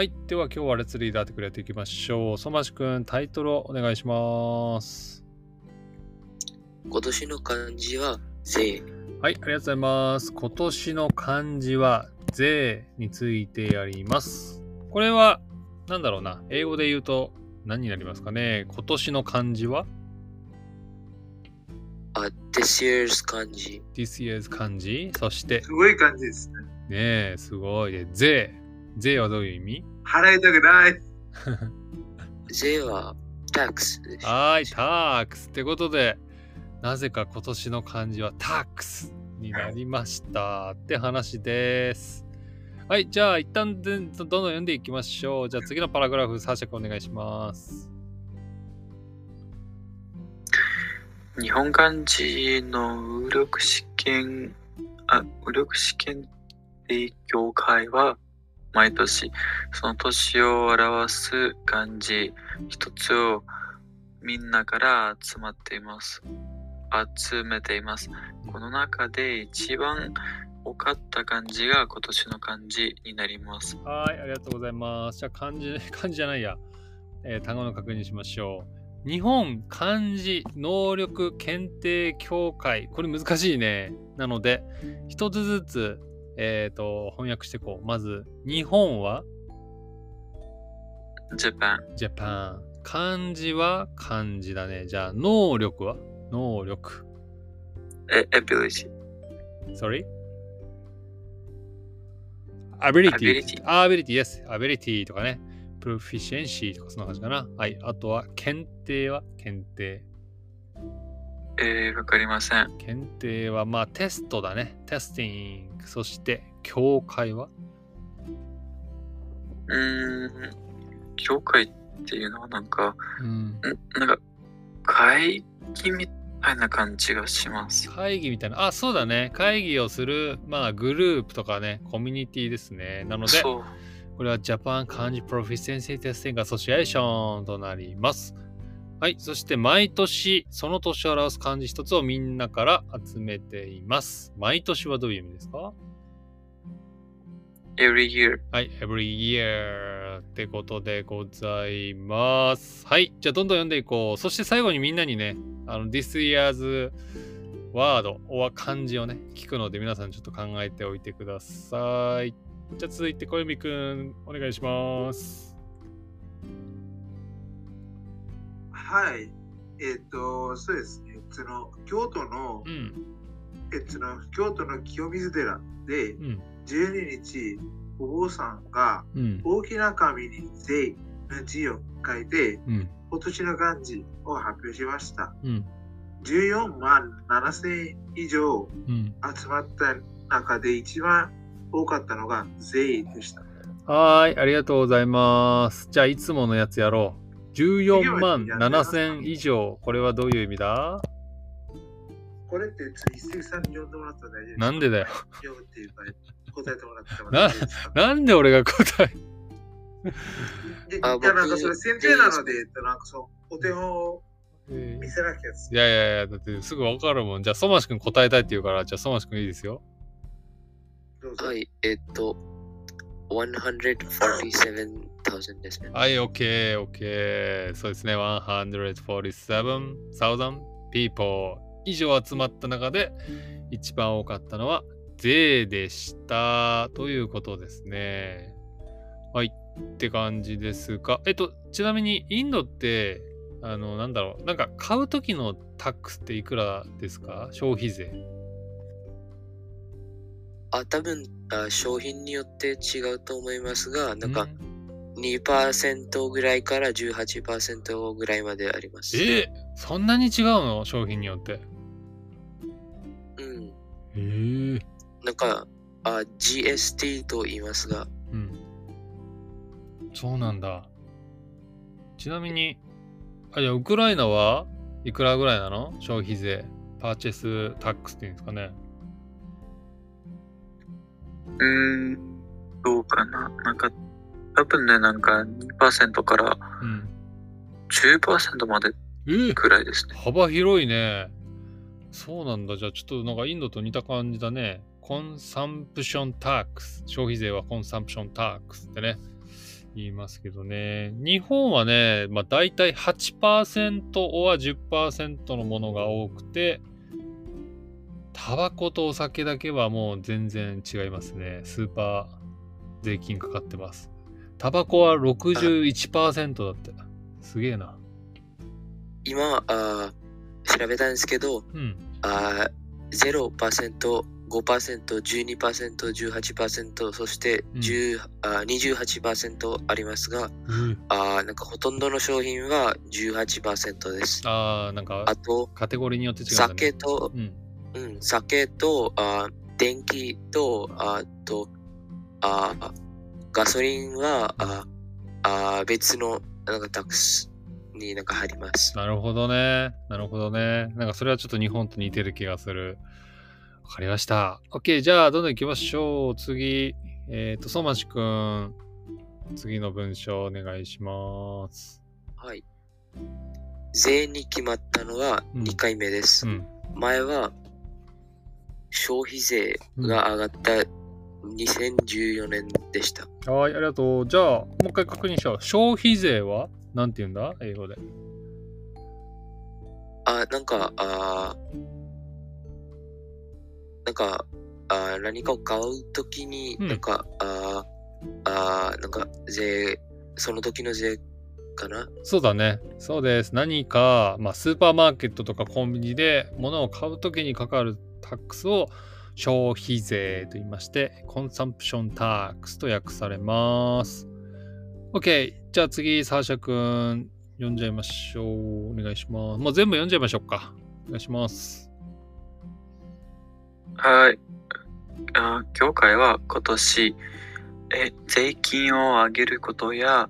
はい。では今日はレッツリーダーテクやっていきましょう。相馬市くん、タイトルをお願いします。今年の漢字は税。はい、ありがとうございます。今年の漢字は税についてやります。これは、なんだろうな。英語で言うと何になりますかね。今年の漢字は？あ、this year's 漢字。This year's 漢字。そして、すごい感じですね。ねえ、すごい。で、税。税はどういう意味？払いたくない。税は tax です。はい、タックスってことで、なぜか今年の漢字はタックスになりましたって話です。はい、じゃあ一旦でどんどん読んでいきましょう。じゃあ次のパラグラフ、サーシャ君お願いします。日本漢字の右力試験、あ、右力試験勉強会は毎年その年を表す漢字一つをみんなから集まっています。集めています。この中で一番多かった漢字が今年の漢字になります。はい、ありがとうございます。じゃあ漢字、漢字じゃないや。えー単語の確認しましょう。日本漢字能力検定協会。これ難しいね。なので、一つずつ、えっ、と、翻訳していこう。まず、日本は？ Japan、Japan。漢字は？漢字だね。じゃあ、能力は？能力。え、ability、Sorry? ability. Ability, yes. ability とかね。proficiency とかそんな感じかな。はい。あとは、検定は？検定。えー、わかりません。検定は、まあ、テストだね。テスティング。そして、教会は？うーん、教会っていうのはなんか、うん。んなんか会議みたいな感じがします。会議みたいな。あ、そうだね。会議をする、まあ、グループとかね、コミュニティですね。なので。これは Japan 漢字 Proficiency Testing Association となります。はい。そして毎年、その年を表す漢字一つをみんなから集めています。毎年はどういう意味ですか？Every year はい。every year ってことでございます。はい。じゃあどんどん読んでいこう。そして最後にみんなにね、あの、this year's ワードは漢字をね、聞くので皆さんちょっと考えておいてください。じゃあ続いて小泉くん、お願いします。はい。えっ、と、そうですね。その京都のう、ん。えその京都の清水寺でうん。12日、お坊さんがうん。大きな紙に税の字を書いて、うん。今年の漢字を発表しました。うん。14万7千以上うん。集まった中で一番多かったのが税でした。はーい。ありがとうございます。じゃあいつものやつやろう。14万7千以上。これはどういう意味だ？これって一石さんに読んでもらったら大丈夫ですかなんでだよ。読むっていうか、答えてもらっても大丈夫ですか？なんで俺が答え？いあやいやなんか僕それ先生なので、えっとなんかそう、お手本を見せなきゃですいやいやいや、だってすぐわかるもん。じゃあ、ソマシ君答えたいって言うから、じゃあ、ソマシ君いいですよ。どうぞ。はい、えっと、147,000ですね。はい、OK、OK。そうですね。147,000 people 以上集まった中で、一番多かったのは、税でした。ということですね。はい。って感じですが、えっと、ちなみに、インドって、あの、なんだろう、なんか買う時のタックスっていくらですか？消費税。あ、多分あ商品によって違うと思いますが、なんかうん2%ぐらいから18%ぐらいまであります。えそんなに違うの？商品によって。うん。へえ。なんか、あ GST と言いますが、うん。そうなんだ。ちなみに、あ、じゃあ、ウクライナはいくらぐらいなの？消費税。パーチェスタックスっていうんですかね。うーん、どうかな。なんか、多分ね、なんか2%からうん。10%までえくらいですね。幅広いね。そうなんだ。じゃあちょっとなんかインドと似た感じだね。コンサンプションタックス。消費税はコンサンプションタックスってね。言いますけどね。日本はね、まあ大体8%おは10%のものが多くて、タバコとお酒だけはもう全然違いますね。スーパー税金かかってます。タバコは61%だって。すげえな。今、あー調べたんですけど、うん。あー0%、5%、12%、18%、そして10、あー28%ありますが、あーなんかほとんどの商品は18%です。ああ、なんかあと、カテゴリーによって違うね。酒と、うん。うん、酒と、あー電気と、あと、あーガソリンは、ああー別のなんかタックスになんか入ります。なるほどね。なるほどね。なんかそれはちょっと日本と似てる気がする。わかりました。OK、じゃあどんどん行きましょう。次。えっ、と、相馬市くん。次の文章お願いします。はい。税に決まったのはうん2回目です。うん。前は消費税が上がった2014年でした。はい、ありがとう。じゃあ、もう一回確認しよう。消費税は？なんて言うんだ？英語で。あ、なんか、あなんか、あ何かを買うときに、うんなんか、ああなんか、税、その時の税かな？そうだね。そうです。何か、まあ、スーパーマーケットとかコンビニで物を買うときにかかるタックスを消費税と言いまして、コンサンプションタックスと訳されます。OK。じゃあ次、サーシャ君、読んじゃいましょう。お願いします。もう全部読んじゃいましょうか。お願いします。はい。あ教会は今年、え税金を上げることや、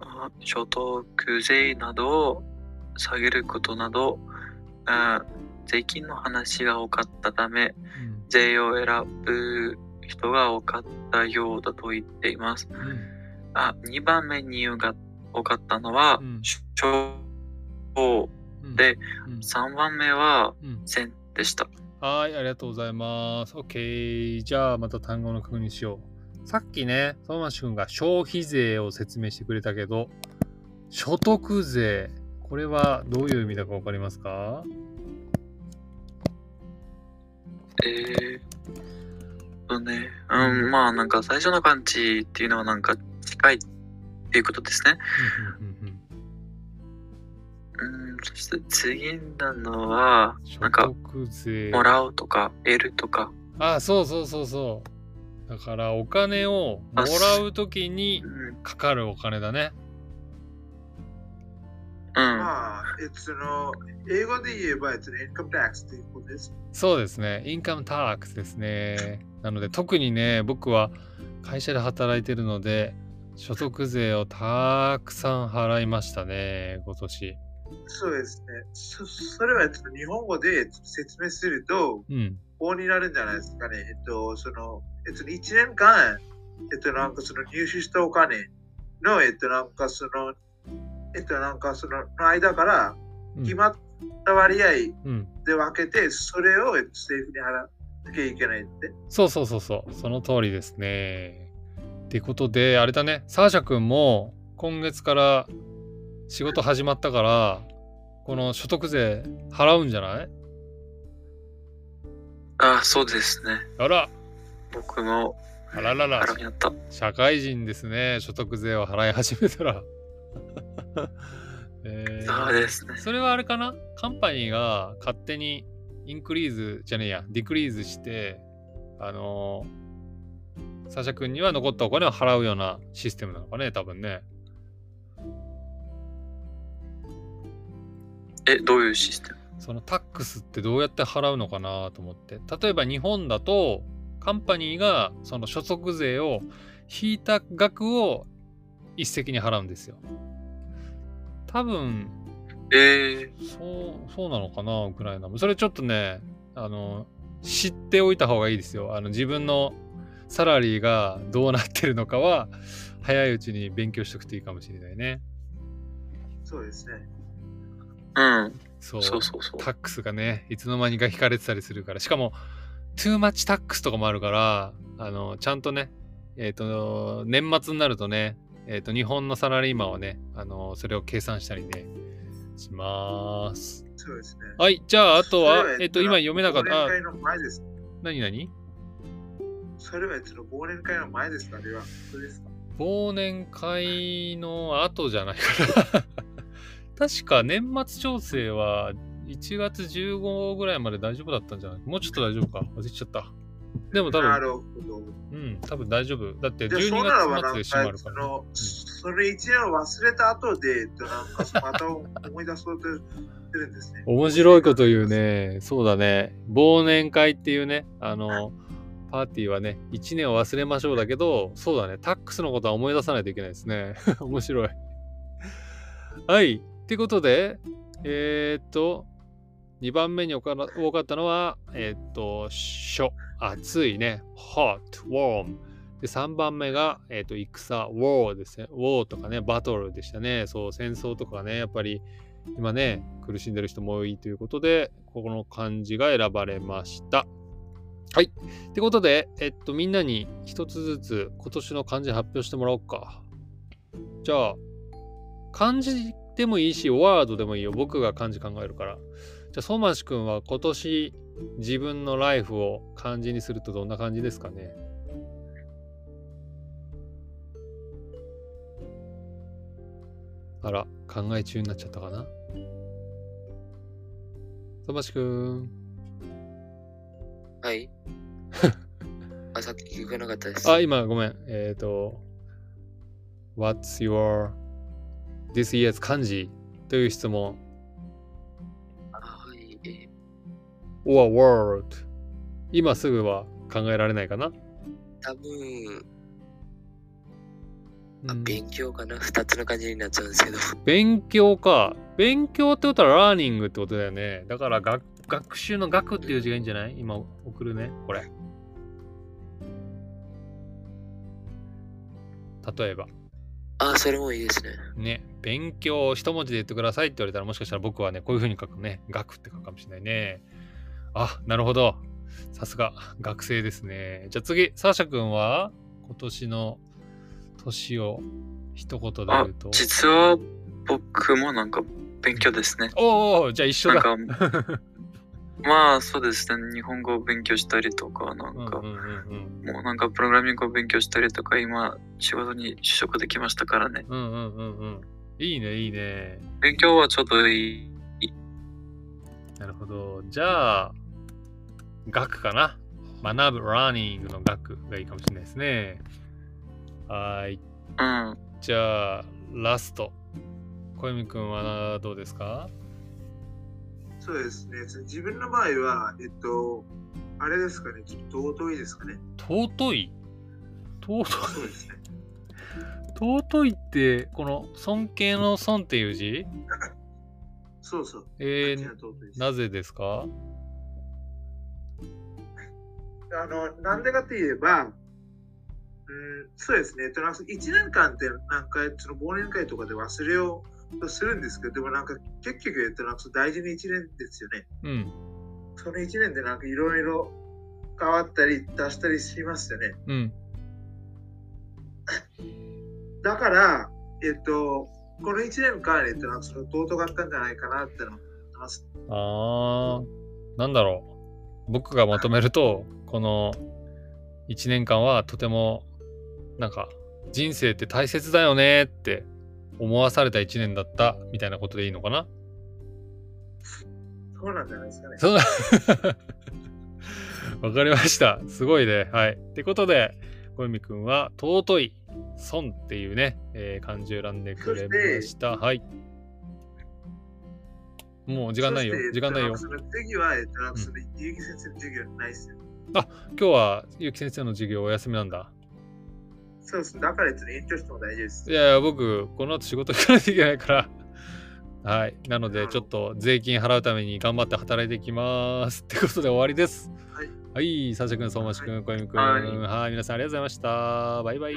あ所得税などを下げることなど、あ税金の話が多かったため、うん税を選ぶ人が多かったようだと言っています。うんあ2番目に多か多かったのはうん、消防うんで、うん3番目はうん線でした。はい、ありがとうございます。OK。じゃあ、また単語の確認しよう。さっきね、相馬市君が消費税を説明してくれたけど、所得税。これはどういう意味だかわかりますか？えー、とね、うん、まあなんか最初の感じっていうのはなんか近いっていうことですね。うんそして次なのは、なん所か。もらうとか得るとか、あ、そうそうそうそう。だから、お金をもらうときにうん、かかるお金だね。うん、まあ、えっとその、英語で言えば、えっと、インカムタックスということです。そうですね。インカムタックスですね。なので、特にね、僕は会社で働いてるので、所得税をたくさん払いましたね、今年。そうですね。そそれは、えっと、日本語で説明すると、うん。こうになるんじゃないですかね。えっと、その、えっと、1年間、えっと、なんかその入手したお金の、えっと、なんかその、えっと、なんかそのの間からうん決まった割合うん。で分けて、それをえっと政府に払わなきゃいけないって。そうそうそうそう。その通りですね。ってことで、あれだね、サーシャ君も今月から仕事始まったから、この所得税払うんじゃない？あ、そうですね。あら、僕もあららら。社会人ですね、所得税を払い始めたら。えーそうですね。それはあれかな？カンパニーが勝手にインクリーズじゃねえや、ディクリーズして、あのー、サシャ君には残ったお金を払うようなシステムなのかね、多分ね。え、どういうシステム？そのタックスってどうやって払うのかなと思って。例えば日本だと、カンパニーがその所得税を引いた額を一石に払うんですよ。多分、えー、そう、そうなのかな、ウクライナも。それちょっとね、あの、知っておいた方がいいですよ。あの、自分のサラリーがどうなってるのかは、早いうちに勉強しとくといいかもしれないね。そうですね。うん、そう。そうそうそう。タックスがね、いつの間にか引かれてたりするから。しかも、トゥーマッチタックスとかもあるから、あの、ちゃんとね、えっ、と、年末になるとね、えっ、と、日本のサラリーマンはね、あのそれを計算したりね、します。そうですね。はい、じゃあ、あとはそれ、えっ、と、今読めなかった、あ忘年会の前です。何何？それは、その忘年会の前ですか？あるいは、ですか？忘年会の後じゃないかな。確か年末調整は1月15ぐらいまで大丈夫だったんじゃない？もうちょっと大丈夫か忘れちゃった。でも多分、なるほど。うん、多分大丈夫。だってじゃあ、12そうならば、なん月末で閉まか、るから。その、それ一年を忘れた後で、えっとなんか、また思い出そうとしてるんですね。面白いこと言う。ね。そうだね。忘年会っていうね、あの、パーティーはね、1年を忘れましょうだけど、そうだね。タックスのことは思い出さないといけないですね。面白い。はい。ってことで、えー、っと、2番目に多かったのは、えー、っと、書。暑いね。hot, warm。で、3番目が、えー、っと、戦、war ですね。war とかね、バトルでしたね。そう、戦争とかね、やっぱり、今ね、苦しんでる人も多いということで、ここの漢字が選ばれました。はい。ってことで、えっと、みんなに一つずつ今年の漢字発表してもらおうか。じゃあ、漢字でもいいし、ワードでもいいよ。僕が漢字考えるから。じゃあ、相馬市くんは今年自分のライフを漢字にするとどんな感じですかね？あら、考え中になっちゃったかな？相馬市くん。はい。あ、さっき聞かなかったです。あ、今ごめん。えっ、と、What's your this year's 漢字という質問。Or word 今すぐは考えられないかな、多分、あうん勉強かな？二つの感じになっちゃうんですけど。勉強か。勉強ってことは learning ってことだよね。だから学学習の学っていう字がいいんじゃない？今送るね。これ。例えば。あ、それもいいですね。ね、勉強を一文字で言ってくださいって言われたらもしかしたら僕はね、こういう風に書くね。学って書くかもしれないね。あ、なるほど。さすが、学生ですね。じゃあ次、サーシャ君は今年の年を一言で言あうと？、実は僕もなんか勉強ですね。おお、じゃあ一緒なんだ。か、まあそうですね。日本語を勉強したりとか、なんか。もうなんかプログラミングを勉強したりとか、今、仕事に就職できましたからね。うんうんうんうん。いいね、いいね。勉強はちょうどいい。なるほど。じゃあ、学かな？学ぶ、learning の学がいいかもしれないですね。はーい。うん。じゃあ、ラスト。小泉くんはどうですか？そうですね。自分の場合は、えっと、あれですかね、ちょっと尊いですかね。尊い？尊い？そうですね。尊いって、この尊敬の尊っていう字？そうそう。えー、なぜですか？あの、なんでかといえば、うん、そうですね。と、なんか1年間って、なんか、その忘年会とかで忘れようとするんですけど、でもなんか、結局、えっと、なんか大事な1年ですよね。うん。その1年でなんかいろいろ変わったり出したりしますよね。うん。だから、えっと、この1年間、えっと、なんかその尊かったんじゃないかなっての思ってます。あー、なんだろう。僕がまとめると、この1年間はとても、なんか、人生って大切だよねって思わされた1年だったみたいなことでいいのかな？そうなんじゃないですかね。そうだ。わかりました。すごいね。はい。ってことで、小泉くんは、尊い、損っていうね、えー漢字を選んでくれました。はい。もう時間ないよ時間ないよ次は、えっと、その授業ないっすよ。今日は、ゆうき先生の授業お休みなんだ。そうです。だから、えっと、延長しても大丈夫ですい。やいや、僕、この後仕事行かないといけないから。はい。なので、ちょっと税金払うために頑張って働いていきます。ってことで終わりです。はい。はい。サシャ君、相馬市君、小泉君。はいはい。皆さんありがとうございました。バイバイ。あ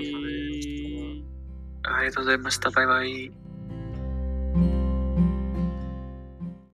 りがとうございました。バイバイ。